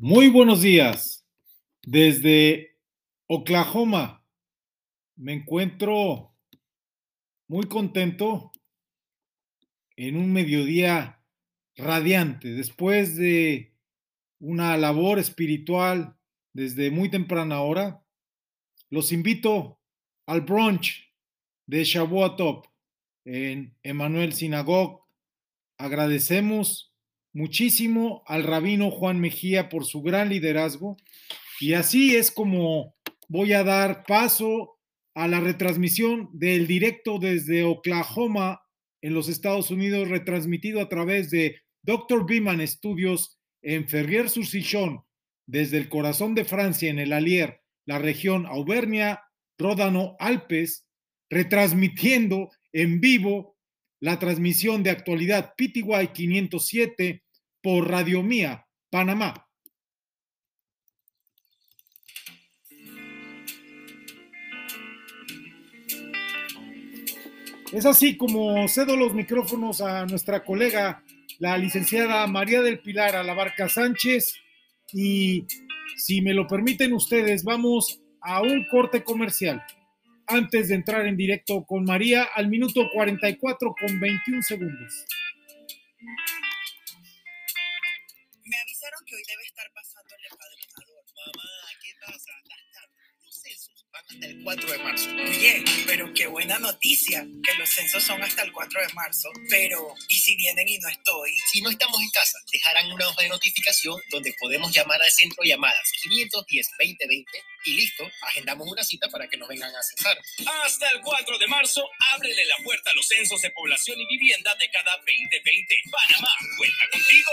Muy buenos días. Desde Oklahoma me encuentro muy contento en un mediodía radiante después de una labor espiritual desde muy temprana hora. Los invito al brunch de Shavuot en Emanuel Sinagog. Agradecemos muchísimo al rabino Juan Mejía por su gran liderazgo y así es como voy a dar paso a la retransmisión del directo desde Oklahoma en los Estados Unidos, retransmitido a través de Dr. Biman Studios en Ferrier sur desde el corazón de Francia, en el Allier, la región Auvernia, Ródano, Alpes, retransmitiendo en vivo la transmisión de actualidad PTY 507 por Radio Mía, Panamá. Es así como cedo los micrófonos a nuestra colega, la licenciada María del Pilar Alabarca Sánchez, y si me lo permiten ustedes, vamos a un corte comercial antes de entrar en directo con María al minuto 44 con 21 segundos. El 4 de marzo. Oye, pero qué buena noticia, que los censos son hasta el 4 de marzo. Pero, ¿y si vienen y no estoy? Si no estamos en casa, dejarán una hoja de notificación donde podemos llamar al centro llamadas 510-2020 y listo, agendamos una cita para que nos vengan a censar. Hasta el 4 de marzo, ábrele la puerta a los censos de población y vivienda de cada 2020. Panamá, cuenta contigo.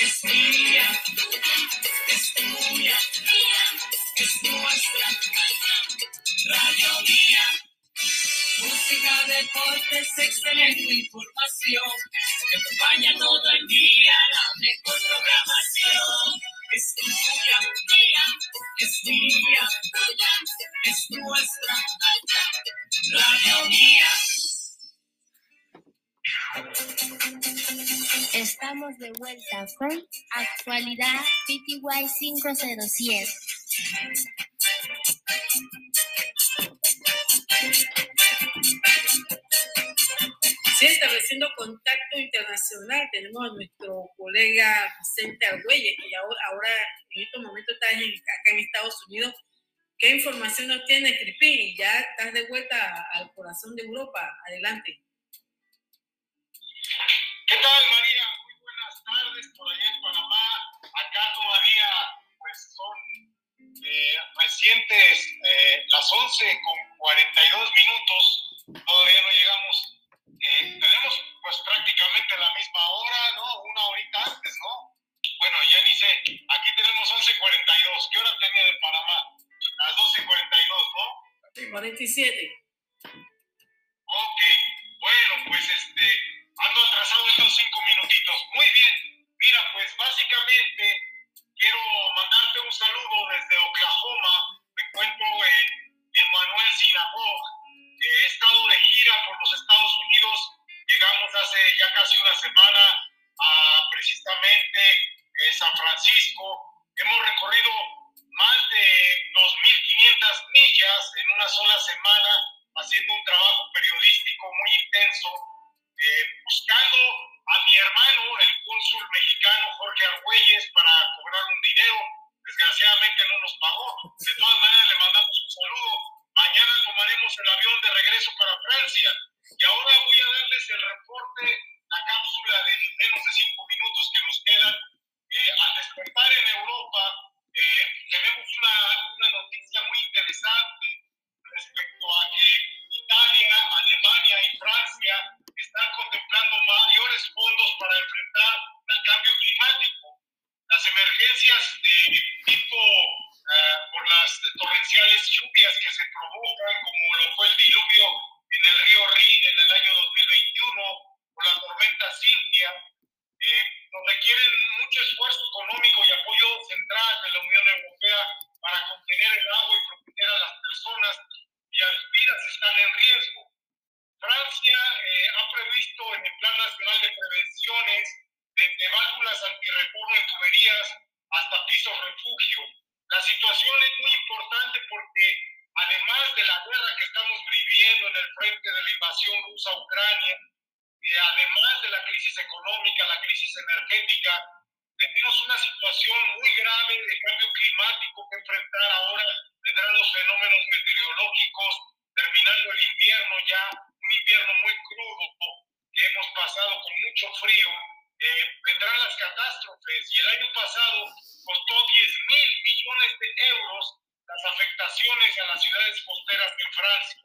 Es mía, es tuya, es nuestra. Radio Mía. Música, deportes, excelente información. Que acompaña todo el día la mejor programación. Es tuya, mía, es mía, tuya, es nuestra. Radio Mía. Estamos de vuelta con Actualidad PTY 5007. Sí, estableciendo contacto internacional, tenemos a nuestro colega Vicente Argüelles, que ahora, ahora en estos momentos está acá en Estados Unidos. ¿Qué información nos tiene, Cripi? Ya estás de vuelta al corazón de Europa. Adelante. 11 con 42 minutos. Todavía no llegamos eh, tenemos pues prácticamente la misma hora, ¿no? Una horita antes, ¿no? Bueno, ya ni sé, aquí tenemos 11.42, ¿qué hora tenía de Panamá? Las 12.42, ¿no? 47. Regreso para Francia. Y ahora voy a darles el reporte, meteorológicos, terminando el invierno ya, un invierno muy crudo que hemos pasado con mucho frío, eh, vendrán las catástrofes y el año pasado costó 10 mil millones de euros las afectaciones a las ciudades costeras en Francia.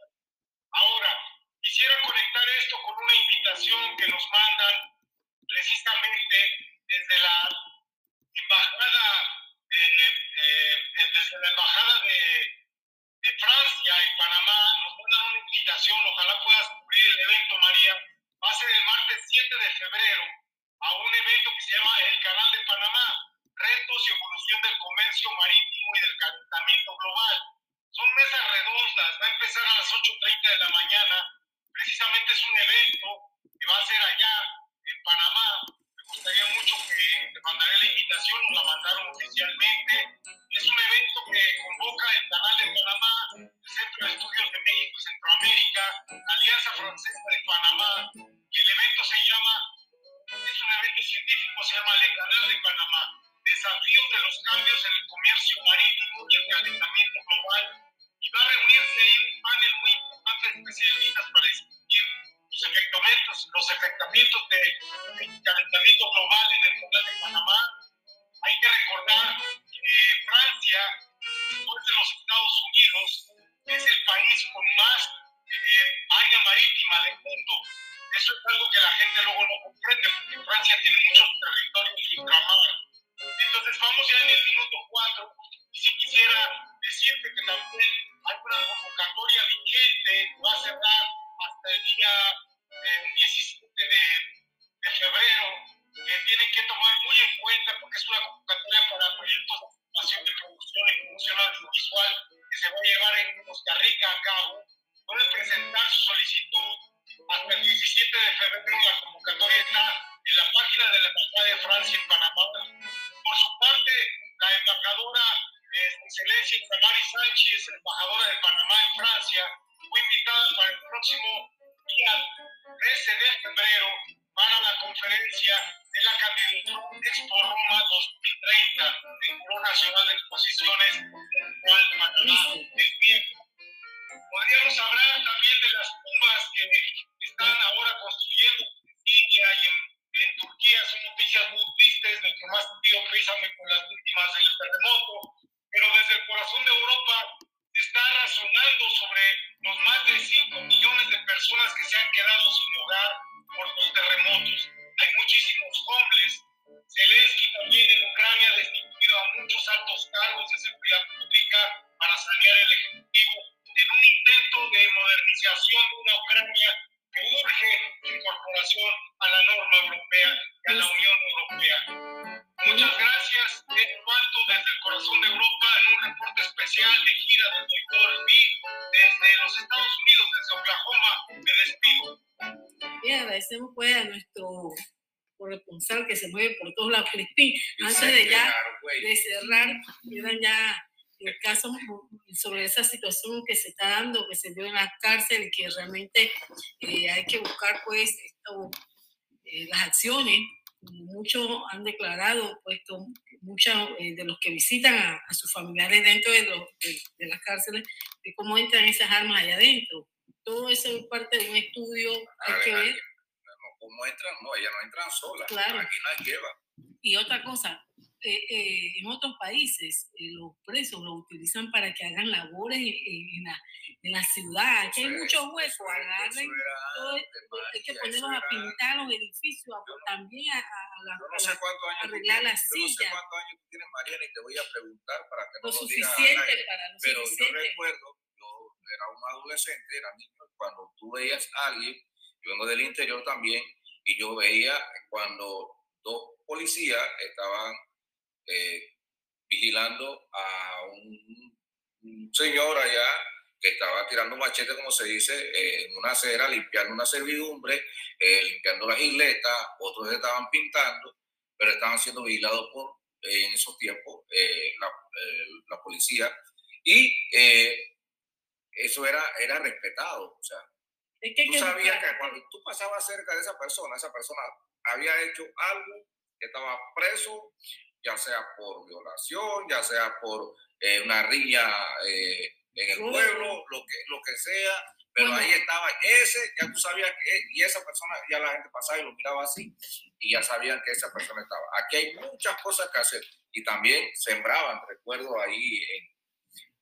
Cambios en el comercio marítimo y el calentamiento global, y va a reunirse ahí un panel muy importante de especialistas para discutir los efectamientos, los efectamientos del calentamiento global en el Canal de Panamá. De la candidatura Expo Roma 2030, el Foro Nacional de Exposiciones, del cual Panamá es miembro. Podríamos hablar también de las tumbas que están ahora construyendo en Siria y en, en Turquía. Son noticias muy tristes, nuestro más sentido pésame con las víctimas del terremoto. Pero desde el corazón de Europa se está razonando sobre los más de 5 millones de personas que se han quedado sin hogar por los terremotos. Muchísimos hombres. Zelensky también en Ucrania ha destituido a muchos altos cargos de seguridad pública para sanear el Ejecutivo en un intento de modernización de una Ucrania que urge su incorporación a la norma europea y a la Unión Europea. Muchas gracias. Es cuanto desde el corazón de Europa en un reporte especial de gira del doctor Bill desde los Estados Unidos, desde Oklahoma. Me despido. Y agradecemos pues a nuestro corresponsal que se mueve por todos lados, Crispín. Antes de ya de cerrar, quedan ya el caso sobre esa situación que se está dando, que se dio en la cárcel y que realmente eh, hay que buscar pues esto, eh, las acciones. Muchos han declarado, pues, muchos eh, de los que visitan a, a, sus familiares dentro de, los, de, de las cárceles, de cómo entran esas armas allá adentro. Todo eso es parte de un estudio, hay que ver, ¿Cómo entran? No, ellas no entran solas. Claro. Aquí las llevan. Y otra cosa, eh, eh, en otros países eh, los presos lo utilizan para que hagan labores en, en- la, en la ciudad. Aquí hay muchos huecos, agarren todo, antes, hay que ponerlos a pintar los edificios, a- Yo no- también a, a, a la- Yo a no sé tú arreglar las yo no sé sillas. cuántos años tú tienes, María, ni te voy a preguntar para que no lo lo digas suficiente aire. para lo Pero yo suficiente. recuerdo, yo era un adolescente, era niño, cuando tú veías a alguien, yo vengo del interior también, y yo veía cuando dos policías estaban eh, vigilando a un, un señor allá que estaba tirando machete, como se dice, eh, en una acera, limpiando una servidumbre, eh, limpiando las isletas, otros estaban pintando, pero estaban siendo vigilados por, en esos tiempos, la, policía, y eso era, era respetado, o sea, Es que tú sabías buscar- que cuando tú pasabas cerca de esa persona, esa persona había hecho algo estaba preso, ya sea por violación, ya sea por eh, una riña eh, en el pueblo, lo que, lo que sea, pero Bueno. ahí estaba ese, ya tú sabías que, y esa persona, ya la gente pasaba y lo miraba así, y ya sabían que esa persona estaba. Aquí hay muchas cosas que hacer, y también sembraban, recuerdo ahí en,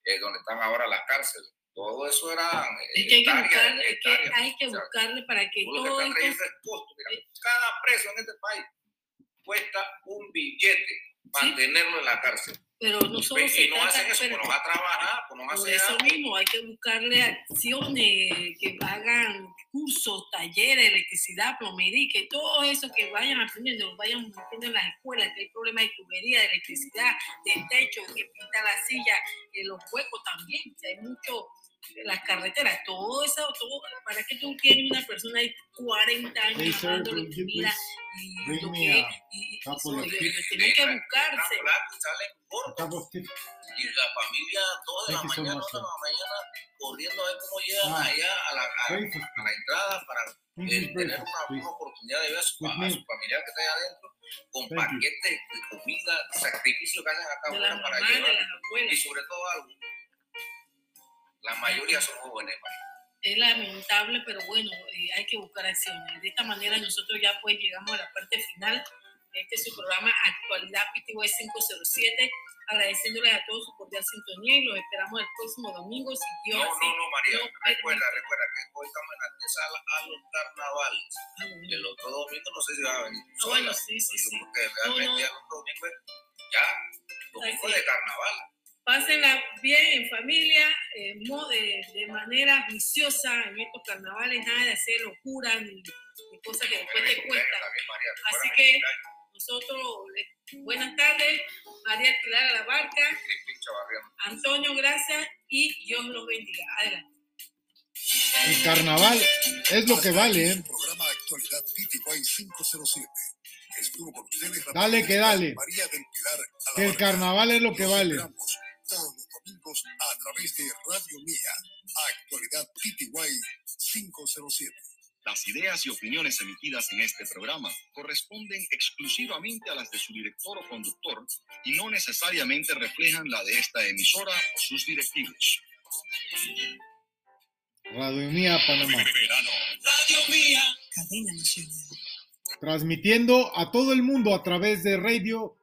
eh, donde están ahora las cárceles. Todo eso era Es que hay que, buscar, es que hay que buscarle para que que todo esto costo. Mira, cada preso en este país cuesta un billete mantenerlo en la cárcel. Pero no solo se no trata, hacen eso, pero- pues no va a trabajar, pues no va a Por hacer eso mismo hay que buscarle acciones, que hagan cursos, talleres, electricidad, plomería, que todo eso que vayan aprendiendo, vayan metiendo en las escuelas, que hay problemas de tubería, de electricidad, de techo, que pinta la silla, que los huecos también, que hay mucho, las carreteras, todo eso, todo, para que tú tienes una persona de 40 años Hey, sir, please y lo que y, tienen que buscarse. Y la familia toda la Thank you so mañana, much, toda la mañana, corriendo a ver cómo llegan Ah. allá a la, a, Breakfast, a la entrada para eh, tener una, una oportunidad de ver a su, With a su familiar que está allá adentro con paquetes de comida, sacrificio que hacen acá para llevar. Y sobre todo algo, la mayoría son jóvenes, es lamentable, pero bueno, eh, hay que buscar acciones. De esta manera nosotros ya pues llegamos a la parte final de este su programa Actualidad PTY 507, agradeciéndoles a todos su cordial sintonía y los esperamos el próximo domingo, si Dios No, no, no, María, recuerda, recuerda que hoy estamos en la antesala a los carnavales. permite. El otro domingo no sé si va a venir. Ah, bueno, sí, sí, sí. creo que realmente no. ya el otro domingo es ya domingo de es. carnaval. Pásenla bien en familia, eh, eh, de manera juiciosa en estos carnavales, nada de hacer locuras ni, ni cosas que después te cuestan. Así que nosotros, buenas tardes, María Pilar a la barca. Antonio, gracias y Dios los bendiga. Adelante. El carnaval es lo que vale, ¿eh? Programa Actualidad PTY 507. Estuvo con ustedes la Dale que dale. María del Pilar Que el carnaval es lo que vale. 507. Las ideas y opiniones emitidas en este programa corresponden exclusivamente a las de su director o conductor y no necesariamente reflejan la de esta emisora o sus directivos. Radio Mía, Panamá. Radio Mía. Cadena Nacional. Transmitiendo a todo el mundo a través de Radio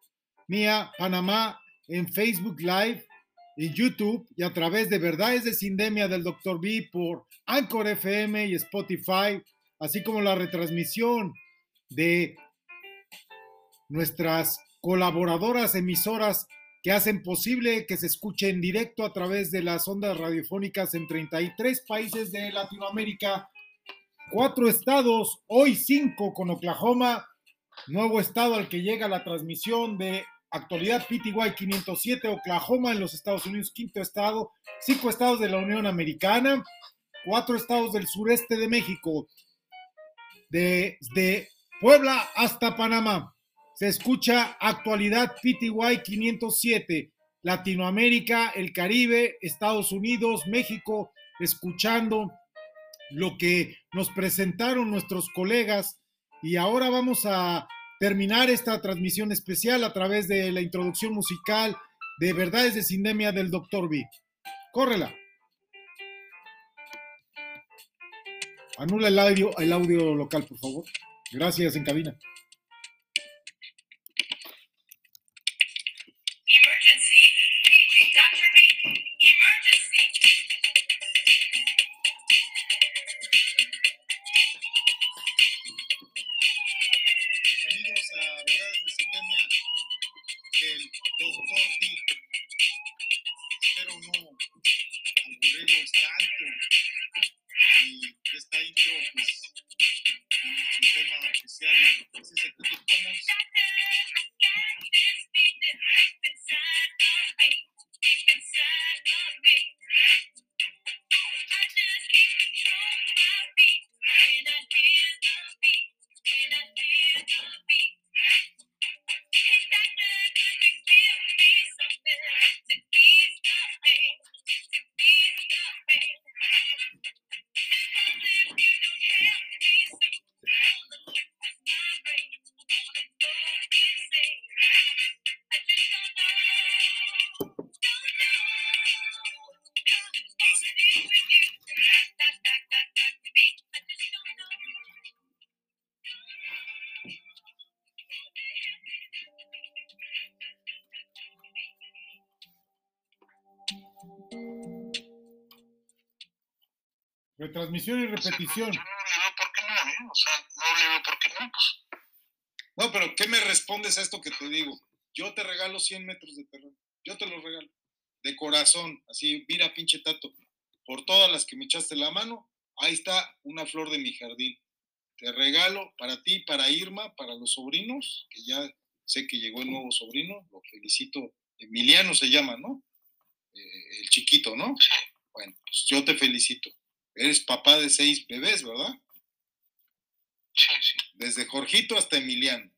Mía, Panamá, en Facebook Live, en YouTube y a través de Verdades de Sindemia del Dr. B por Anchor FM y Spotify, así como la retransmisión de nuestras colaboradoras emisoras que hacen posible que se escuche en directo a través de las ondas radiofónicas en 33 países de Latinoamérica, cuatro estados, hoy cinco con Oklahoma, nuevo estado al que llega la transmisión de actualidad PTY 507, Oklahoma en los Estados Unidos, quinto estado, cinco estados de la Unión Americana, cuatro estados del sureste de México, desde Puebla hasta Panamá. Se escucha actualidad PTY 507, Latinoamérica, el Caribe, Estados Unidos, México, escuchando lo que nos presentaron nuestros colegas y ahora vamos a terminar esta transmisión especial a través de la introducción musical de Verdades de Sindemia del Dr. B. Córrela. Anula el audio, el audio local, por favor. Gracias, en cabina. Retransmisión y repetición. Yo no le veo por qué no, ¿eh? O sea, no le veo por qué no, pues. No, pero ¿qué me respondes a esto que te digo? Yo te regalo 100 metros de terreno. Yo te los regalo. De corazón. Así, mira, pinche tato. Por todas las que me echaste la mano, ahí está una flor de mi jardín. Te regalo para ti, para Irma, para los sobrinos, que ya sé que llegó el nuevo sobrino. Lo felicito. Emiliano se llama, ¿no? Eh, el chiquito, ¿no? Bueno, pues yo te felicito. Eres papá de seis bebés, ¿verdad? Sí, sí. Desde Jorgito hasta Emiliano.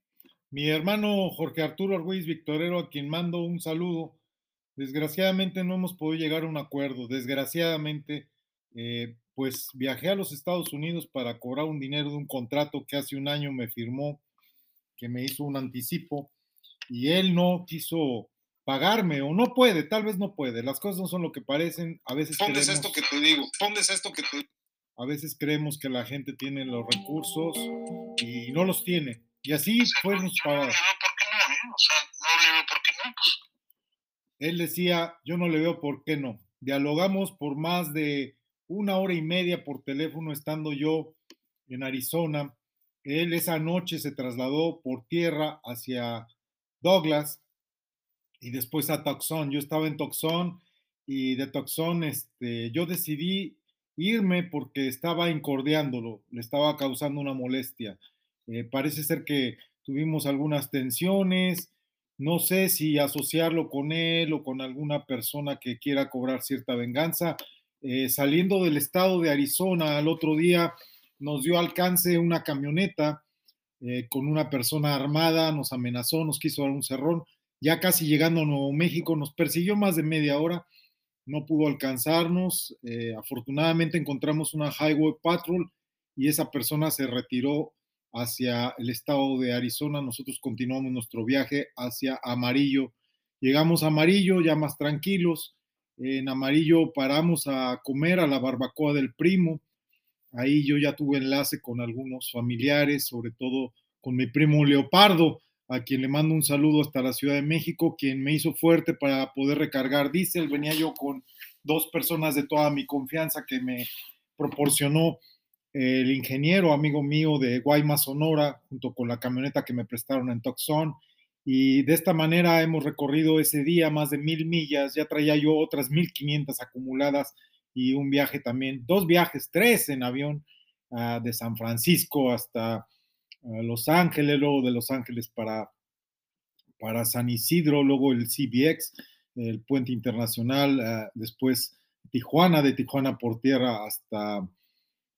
Mi hermano Jorge Arturo Ruiz Victorero, a quien mando un saludo. Desgraciadamente no hemos podido llegar a un acuerdo. Desgraciadamente, eh, pues viajé a los Estados Unidos para cobrar un dinero de un contrato que hace un año me firmó, que me hizo un anticipo, y él no quiso pagarme o no puede, tal vez no puede. Las cosas no son lo que parecen. A veces Pondes creemos, esto que te digo, pondes esto que te a veces creemos que la gente tiene los recursos y no los tiene. Y así fue nos Yo no le veo por qué no, ¿eh? O sea, no le veo por qué no, pues. Él decía, yo no le veo por qué no. Dialogamos por más de una hora y media por teléfono estando yo en Arizona. Él esa noche se trasladó por tierra hacia Douglas y después a Tucson. Yo estaba en Tucson y de Tucson este, yo decidí irme porque estaba incordiándolo, le estaba causando una molestia. Eh, parece ser que tuvimos algunas tensiones, no sé si asociarlo con él o con alguna persona que quiera cobrar cierta venganza. Eh, saliendo del estado de Arizona al otro día nos dio alcance una camioneta eh, con una persona armada, nos amenazó, nos quiso dar un cerrón. Ya casi llegando a Nuevo México, nos persiguió más de media hora, no pudo alcanzarnos. Eh, afortunadamente encontramos una Highway Patrol y esa persona se retiró hacia el estado de Arizona. Nosotros continuamos nuestro viaje hacia Amarillo. Llegamos a Amarillo ya más tranquilos. En Amarillo paramos a comer a la barbacoa del primo. Ahí yo ya tuve enlace con algunos familiares, sobre todo con mi primo Leopardo, a quien le mando un saludo hasta la Ciudad de México, quien me hizo fuerte para poder recargar diésel. Venía yo con dos personas de toda mi confianza que me proporcionó el ingeniero, amigo mío de Guaymas, Sonora, junto con la camioneta que me prestaron en Tucson. Y de esta manera hemos recorrido ese día más de mil millas. Ya traía yo otras mil quinientas acumuladas y un viaje también, dos viajes, tres en avión, uh, de San Francisco hasta Los Ángeles, luego de Los Ángeles para, para San Isidro, luego el CBX, el puente internacional, uh, después Tijuana, de Tijuana por tierra hasta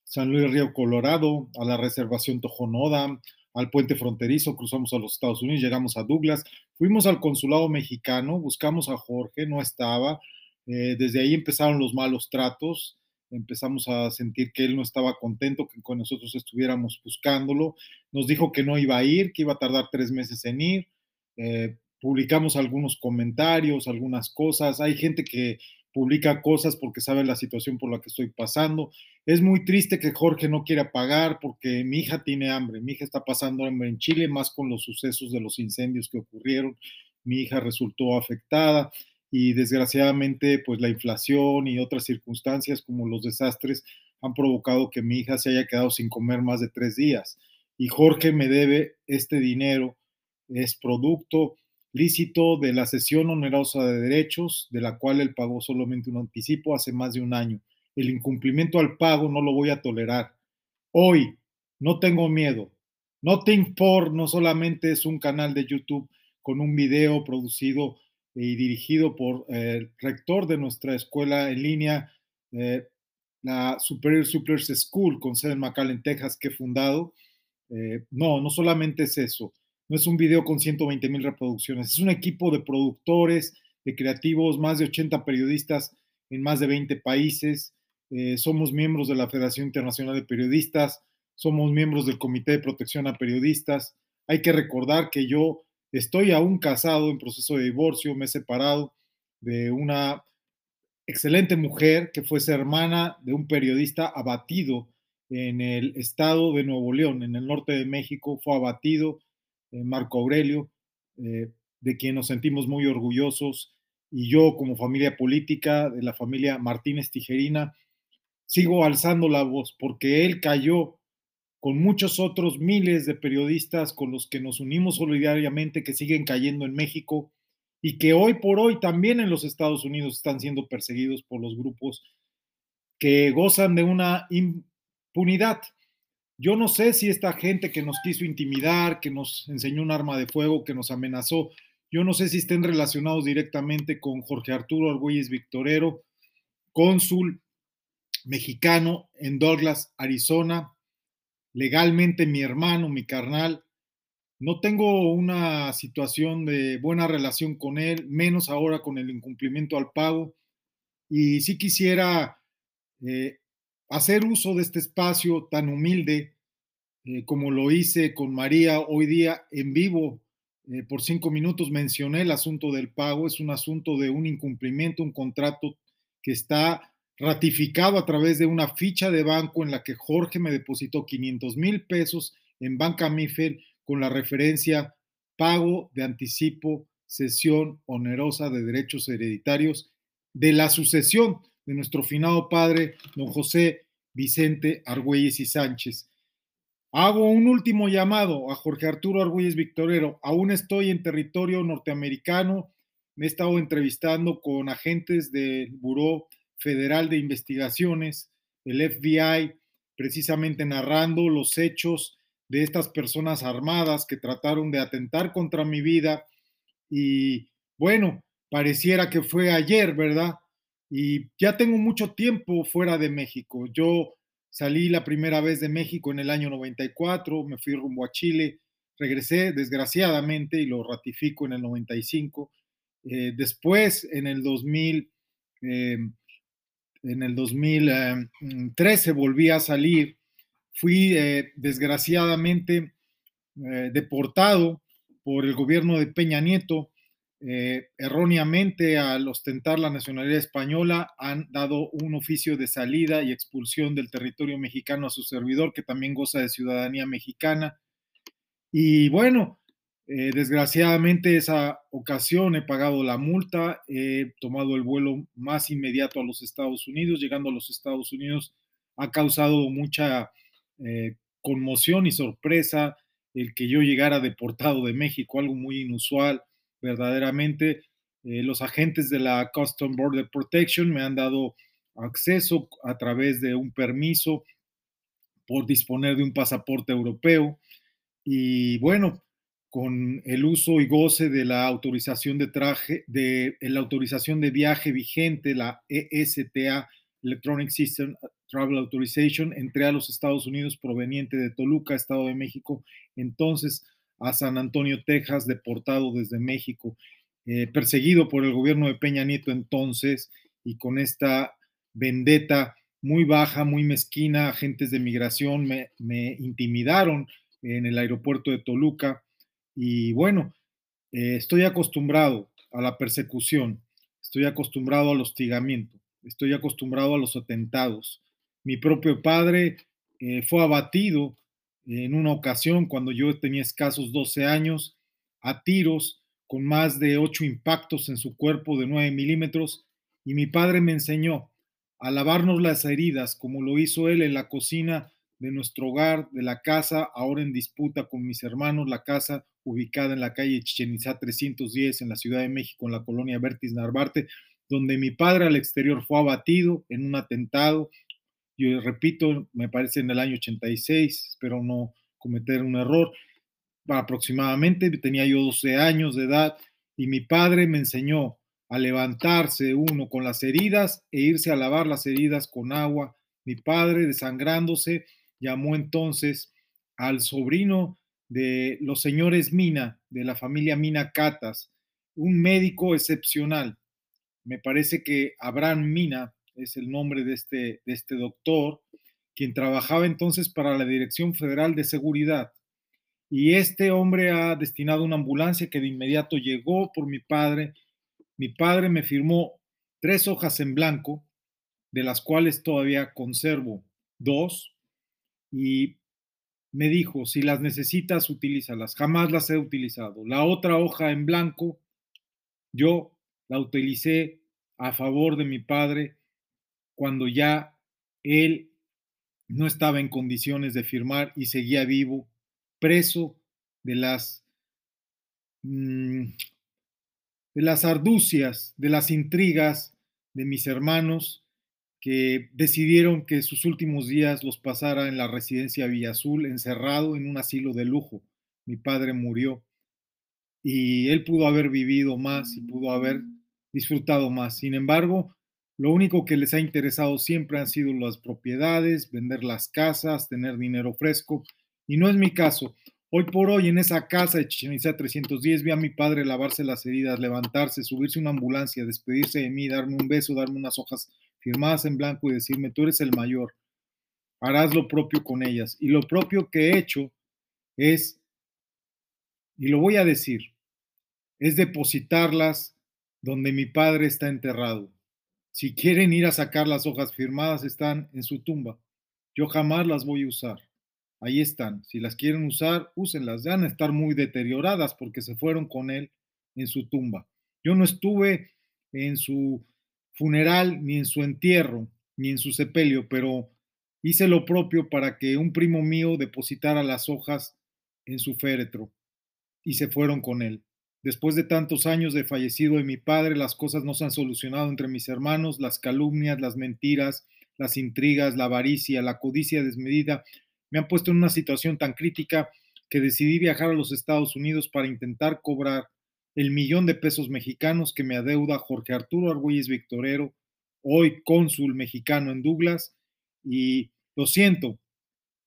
San Luis Río Colorado, a la reservación Tojonoda, al puente fronterizo, cruzamos a los Estados Unidos, llegamos a Douglas, fuimos al consulado mexicano, buscamos a Jorge, no estaba, eh, desde ahí empezaron los malos tratos, empezamos a sentir que él no estaba contento, que con nosotros estuviéramos buscándolo, nos dijo que no iba a ir, que iba a tardar tres meses en ir, eh, publicamos algunos comentarios, algunas cosas, hay gente que publica cosas porque sabe la situación por la que estoy pasando. Es muy triste que Jorge no quiera pagar porque mi hija tiene hambre. Mi hija está pasando hambre en Chile, más con los sucesos de los incendios que ocurrieron. Mi hija resultó afectada y desgraciadamente pues la inflación y otras circunstancias como los desastres han provocado que mi hija se haya quedado sin comer más de tres días. Y Jorge me debe este dinero, es producto lícito de la sesión onerosa de derechos, de la cual él pagó solamente un anticipo hace más de un año. el incumplimiento al pago no lo voy a tolerar. Hoy no tengo miedo. Nothing For no solamente es un canal de YouTube con un video producido y dirigido por el rector de nuestra escuela en línea, eh, la Superior Superiors School con sede en McAllen, Texas, que he fundado. Eh, no, no solamente es eso. No es un video con 120 mil reproducciones. Es un equipo de productores, de creativos, más de 80 periodistas en más de 20 países. Eh, somos miembros de la Federación Internacional de Periodistas. Somos miembros del Comité de Protección a Periodistas. Hay que recordar que yo estoy aún casado en proceso de divorcio, me he separado de una excelente mujer que fue hermana de un periodista abatido en el estado de Nuevo León, en el norte de México, fue abatido eh, Marco Aurelio, eh, de quien nos sentimos muy orgullosos, y yo como familia política de la familia Martínez Tijerina, sigo alzando la voz porque él cayó con muchos otros miles de periodistas con los que nos unimos solidariamente, que siguen cayendo en México y que hoy por hoy también en los Estados Unidos están siendo perseguidos por los grupos que gozan de una impunidad. Yo no sé si esta gente que nos quiso intimidar, que nos enseñó un arma de fuego, que nos amenazó, yo no sé si estén relacionados directamente con Jorge Arturo Argüelles Victorero, cónsul mexicano en Douglas, Arizona, legalmente mi hermano, mi carnal, no tengo una situación de buena relación con él, menos ahora con el incumplimiento al pago. Y sí quisiera eh, hacer uso de este espacio tan humilde eh, como lo hice con María hoy día en vivo. Eh, por cinco minutos mencioné el asunto del pago. Es un asunto de un incumplimiento, un contrato que está ratificado a través de una ficha de banco en la que Jorge me depositó 500 mil pesos en Banca Mifel con la referencia pago de anticipo, cesión onerosa de derechos hereditarios de la sucesión de nuestro finado padre, don José Vicente Argüelles y Sánchez. Hago un último llamado a Jorge Arturo Argüelles Victorero. Aún estoy en territorio norteamericano. Me he estado entrevistando con agentes del Buró Federal de Investigaciones, el FBI, precisamente narrando los hechos de estas personas armadas que trataron de atentar contra mi vida y bueno, pareciera que fue ayer, ¿verdad? Y ya tengo mucho tiempo fuera de México. Yo salí la primera vez de México en el año 94, me fui rumbo a Chile, regresé desgraciadamente y lo ratifico en el 95. Eh, después, en el 2000, eh, en el 2013 volví a salir fui eh, desgraciadamente eh, deportado por el gobierno de Peña Nieto. Eh, erróneamente, al ostentar la nacionalidad española, han dado un oficio de salida y expulsión del territorio mexicano a su servidor, que también goza de ciudadanía mexicana. Y bueno, desgraciadamente esa ocasión he pagado la multa, he tomado el vuelo más inmediato a los Estados Unidos, llegando a los Estados Unidos ha causado mucha eh, conmoción y sorpresa el que yo llegara deportado de México, algo muy inusual, verdaderamente. Eh, los agentes de la Custom Border Protection me han dado acceso a través de un permiso por disponer de un pasaporte europeo y bueno, con el uso y goce de la autorización de traje, de la autorización de viaje vigente, la ESTA, Electronic System Travel Authorization, entré a los Estados Unidos proveniente de Toluca, Estado de México, entonces a San Antonio, Texas, deportado desde México, eh, perseguido por el gobierno de Peña Nieto entonces y con esta vendetta muy baja, muy mezquina, agentes de migración me, intimidaron en el aeropuerto de Toluca. Y bueno, eh, estoy acostumbrado a la persecución, estoy acostumbrado al hostigamiento, estoy acostumbrado a los atentados, mi propio padre eh, fue abatido en una ocasión cuando yo tenía escasos 12 años a tiros con más de 8 impactos en su cuerpo de 9 milímetros y mi padre me enseñó a lavarnos las heridas como lo hizo él en la cocina de nuestro hogar, de la casa, ahora en disputa con mis hermanos, la casa ubicada en la calle Chichen Itzá 310 en la Ciudad de México, en la colonia Vertis Narvarte, donde mi padre al exterior fue abatido en un atentado. Yo repito, me parece en el año 86, espero no cometer un error. Aproximadamente tenía yo 12 años de edad y mi padre me enseñó a levantarse uno con las heridas e irse a lavar las heridas con agua. Mi padre, desangrándose, llamó entonces al sobrino de los señores Mina, de la familia Mina Catas, un médico excepcional. Me parece que Abraham Mina es el nombre de este, de este doctor, quien trabajaba entonces para la Dirección Federal de Seguridad. Y este hombre ha destinado una ambulancia que de inmediato llegó por mi padre. Mi padre me firmó tres hojas en blanco, de las cuales todavía conservo dos, y me dijo, si las necesitas, utilízalas. Jamás las he utilizado. La otra hoja en blanco, yo la utilicé a favor de mi padre cuando ya él no estaba en condiciones de firmar y seguía vivo, preso de las, mm, de las arducias, de las intrigas de mis hermanos que decidieron que sus últimos días los pasara en la residencia Villa Azul, encerrado en un asilo de lujo. Mi padre murió y él pudo haber vivido más y pudo haber disfrutado más. Sin embargo, lo único que les ha interesado siempre han sido las propiedades, vender las casas, tener dinero fresco, y no es mi caso. Hoy por hoy en esa casa de Chichen Itza 310 vi a mi padre lavarse las heridas, levantarse, subirse a una ambulancia, despedirse de mí, darme un beso, darme unas hojas firmadas en blanco y decirme, tú eres el mayor, harás lo propio con ellas. Y lo propio que he hecho es, y lo voy a decir, es depositarlas donde mi padre está enterrado. Si quieren ir a sacar las hojas firmadas, están en su tumba. Yo jamás las voy a usar. Ahí están. Si las quieren usar, úsenlas. Van a estar muy deterioradas porque se fueron con él en su tumba. Yo no estuve en su funeral, ni en su entierro, ni en su sepelio, pero hice lo propio para que un primo mío depositara las hojas en su féretro y se fueron con él. Después de tantos años de fallecido de mi padre, las cosas no se han solucionado entre mis hermanos, las calumnias, las mentiras, las intrigas, la avaricia, la codicia desmedida, me han puesto en una situación tan crítica que decidí viajar a los Estados Unidos para intentar cobrar el millón de pesos mexicanos que me adeuda Jorge Arturo Argüelles Victorero, hoy cónsul mexicano en Douglas, y lo siento,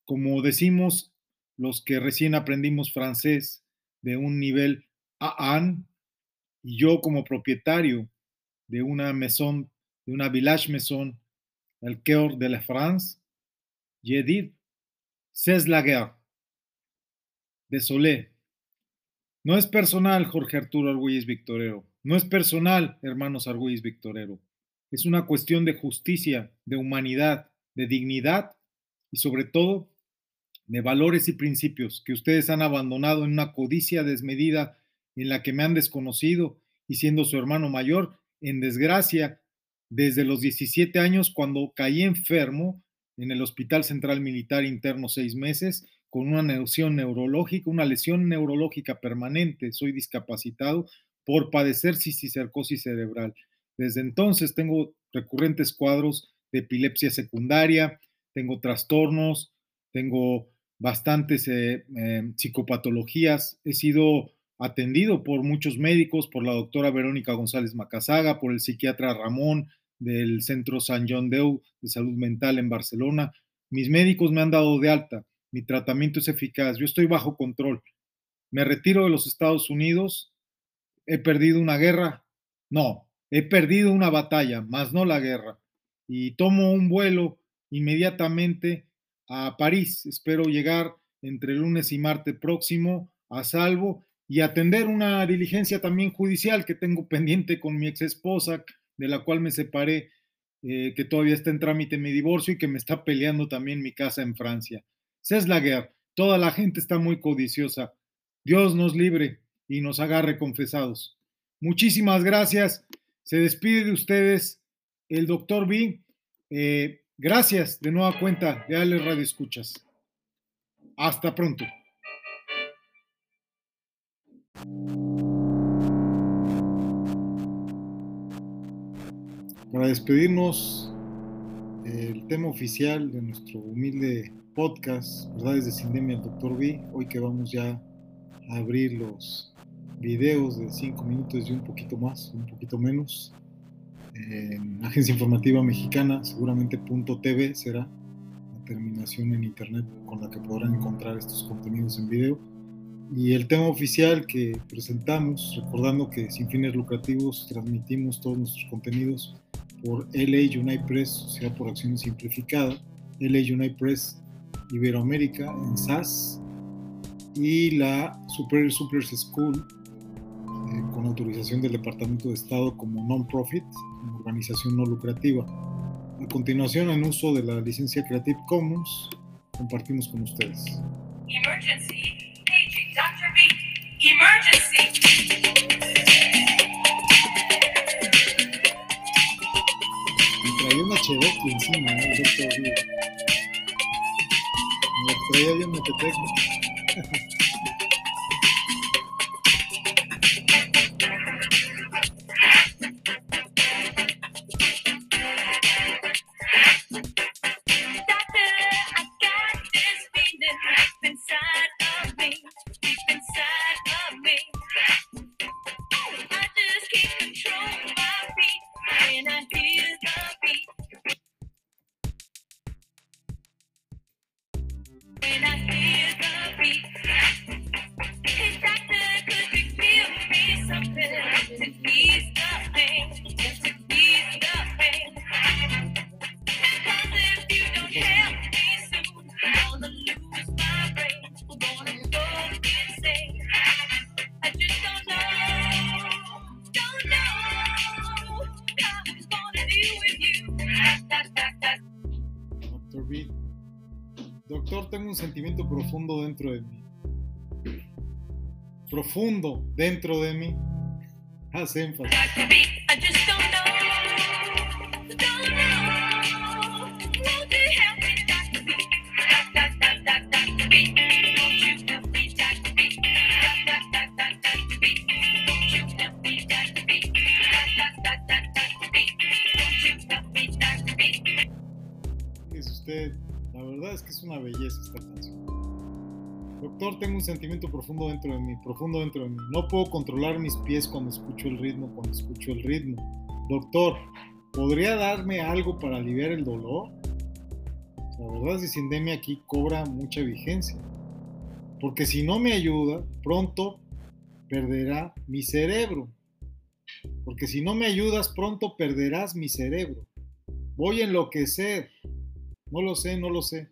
como decimos los que recién aprendimos francés de un nivel A1, y yo como propietario de una maison, de una village maison, el cœur de la France, j'ai dit, c'est la guerre. Désolé, no es personal, Jorge Arturo Argüelles Victorero. No es personal, hermanos Argüelles Victorero. Es una cuestión de justicia, de humanidad, de dignidad y sobre todo de valores y principios que ustedes han abandonado en una codicia desmedida en la que me han desconocido y siendo su hermano mayor, en desgracia, desde los 17 años cuando caí enfermo en el Hospital Central Militar Interno seis meses con una lesión neurológica, una lesión neurológica permanente, soy discapacitado por padecer cisticercosis cerebral. Desde entonces tengo recurrentes cuadros de epilepsia secundaria, tengo trastornos, tengo bastantes eh, em, psicopatologías, he sido atendido por muchos médicos, por la doctora Verónica González Macazaga, por el psiquiatra Ramón del Centro San John Deu de Salud Mental en Barcelona. Mis médicos me han dado de alta mi tratamiento es eficaz, yo estoy bajo control. ¿Me retiro de los Estados Unidos? ¿He perdido una guerra? No, he perdido una batalla, más no la guerra. Y tomo un vuelo inmediatamente a París. Espero llegar entre lunes y martes próximo a salvo y atender una diligencia también judicial que tengo pendiente con mi ex esposa, de la cual me separé, eh, que todavía está en trámite mi divorcio y que me está peleando también mi casa en Francia es la guerra. Toda la gente está muy codiciosa. Dios nos libre y nos agarre confesados. Muchísimas gracias. Se despide de ustedes el doctor B. Eh, gracias de nueva cuenta de Ale Radio Escuchas. Hasta pronto. Para despedirnos, el tema oficial de nuestro humilde podcast, Verdades de Sindemia, el Dr. B, hoy que vamos ya a abrir los videos de 5 minutos y un poquito más, un poquito menos, en Agencia Informativa Mexicana, seguramente .tv será la terminación en internet con la que podrán encontrar estos contenidos en video. Y el tema oficial que presentamos, recordando que sin fines lucrativos transmitimos todos nuestros contenidos por LA United Press, Sociedad por Acción Simplificada, LA United Press Iberoamérica en SAS y la Superior Supers School eh, con autorización del Departamento de Estado como non-profit, como organización no lucrativa. A continuación, en uso de la licencia Creative Commons, compartimos con ustedes. Emergency. Dr. B. Emergency. Me traía una Cherokee encima, ¿eh? el Dr. B. Me traía yo en Doctor, tengo un sentimiento profundo dentro de mí. Profundo dentro de mí. Haz énfasis. Doctor, tengo un sentimiento profundo dentro de mí, profundo dentro de mí. No puedo controlar mis pies cuando escucho el ritmo, cuando escucho el ritmo. Doctor, ¿podría darme algo para aliviar el dolor? La verdad es que Sindemia aquí cobra mucha vigencia. Porque si no me ayuda, pronto perderá mi cerebro. Porque si no me ayudas, pronto perderás mi cerebro. Voy a enloquecer. No lo sé, no lo sé.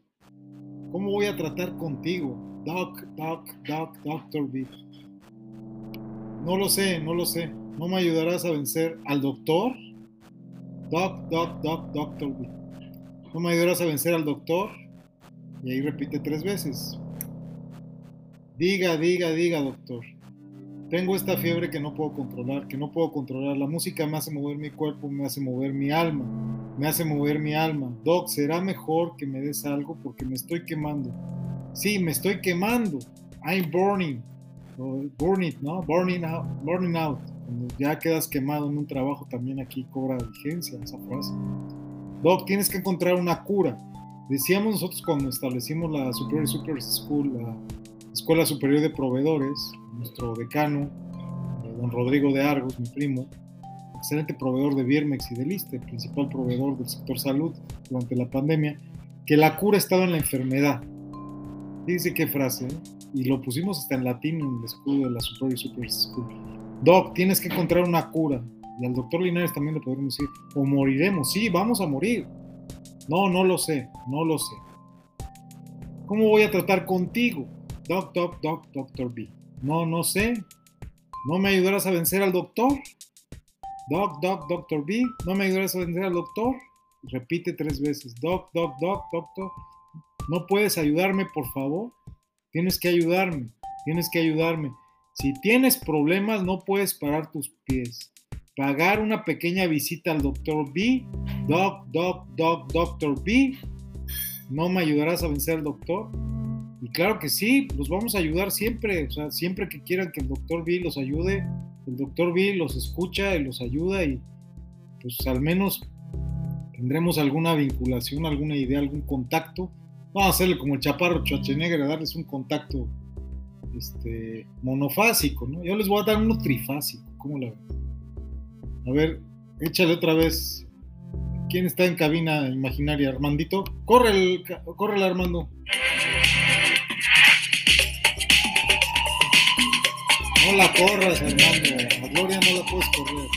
¿Cómo voy a tratar contigo? Doc, Doc, Doc, Doctor B. No lo sé, no lo sé. ¿No me ayudarás a vencer al doctor? Doc, Doc, Doc, Doctor B. ¿No me ayudarás a vencer al doctor? Y ahí repite tres veces. Diga, diga, diga, doctor. Tengo esta fiebre que no puedo controlar, que no puedo controlar. La música me hace mover mi cuerpo, me hace mover mi alma, me hace mover mi alma. Doc, ¿será mejor que me des algo porque me estoy quemando? Sí, me estoy quemando. I'm burning. O ¿no? Burning out. Burning out. Ya quedas quemado en un trabajo, también aquí cobra vigencia esa frase. Doc, tienes que encontrar una cura. Decíamos nosotros cuando establecimos la Superior Super School, la Escuela Superior de Proveedores, nuestro decano, eh, don Rodrigo de Argos, mi primo, excelente proveedor de Biermex y del ISTE, principal proveedor del sector salud durante la pandemia, que la cura estaba en la enfermedad. Dice qué frase, y lo pusimos hasta en latín en el escudo de la Superior Super School. Doc, tienes que encontrar una cura. Y al doctor Linares también le podemos decir, o moriremos. Sí, vamos a morir. No, no lo sé, no lo sé. ¿Cómo voy a tratar contigo? Doc, doc, doc, doctor B. No, no sé. ¿No me ayudarás a vencer al doctor? Doc, doc, doctor B. ¿No me ayudarás a vencer al doctor? Repite tres veces. Doc, doc, doc, doctor. ¿No puedes ayudarme, por favor? Tienes que ayudarme. Tienes que ayudarme. Si tienes problemas, no puedes parar tus pies. Pagar una pequeña visita al doctor B. Doc, doc, doc, doctor B. ¿No me ayudarás a vencer al doctor? Y claro que sí, los vamos a ayudar siempre. O sea, siempre que quieran que el doctor B los ayude, el doctor B los escucha y los ayuda y, pues al menos tendremos alguna vinculación, alguna idea, algún contacto. Vamos a hacerle como el chaparro Schwarzenegger, a darles un contacto este, monofásico, ¿no? Yo les voy a dar uno trifásico, ¿cómo la ven? A ver, échale otra vez. ¿Quién está en cabina imaginaria? Armandito. Corre el, corre el Armando. No la corras, Armando. A Gloria no la puedes correr.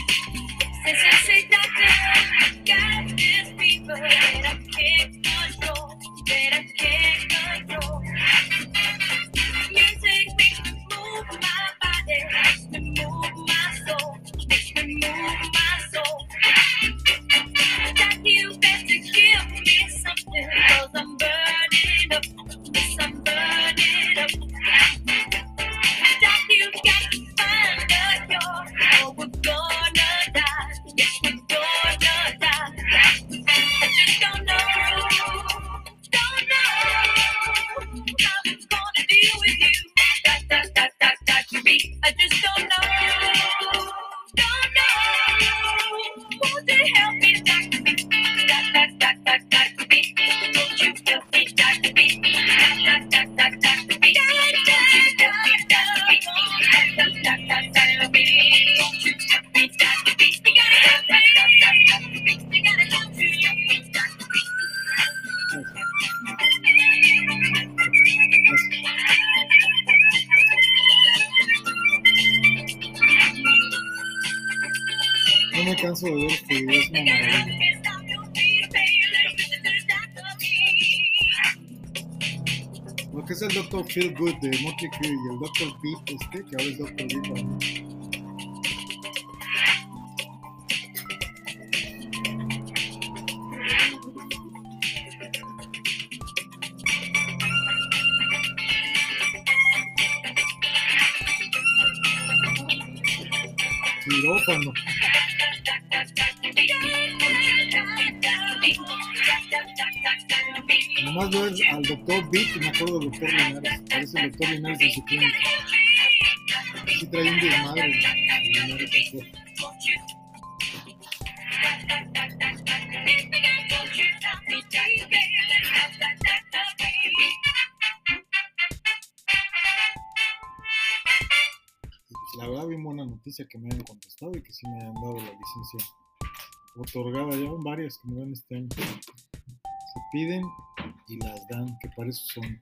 Lo que es el Dr. Feel Good de Motley Crue y el Dr. Beat este, que ahora es Dr. Beat. ¿no? Quirófano. Nomás veo al doctor y me acuerdo del doctor Linares. Parece el doctor Linares en su clínica. Sí trae un desmadre. Linares, la verdad, bien buena noticia que me hayan contestado y que sí me hayan dado la licencia otorgada. Ya van varias que me dan este año. Se piden y las dan, que para eso son.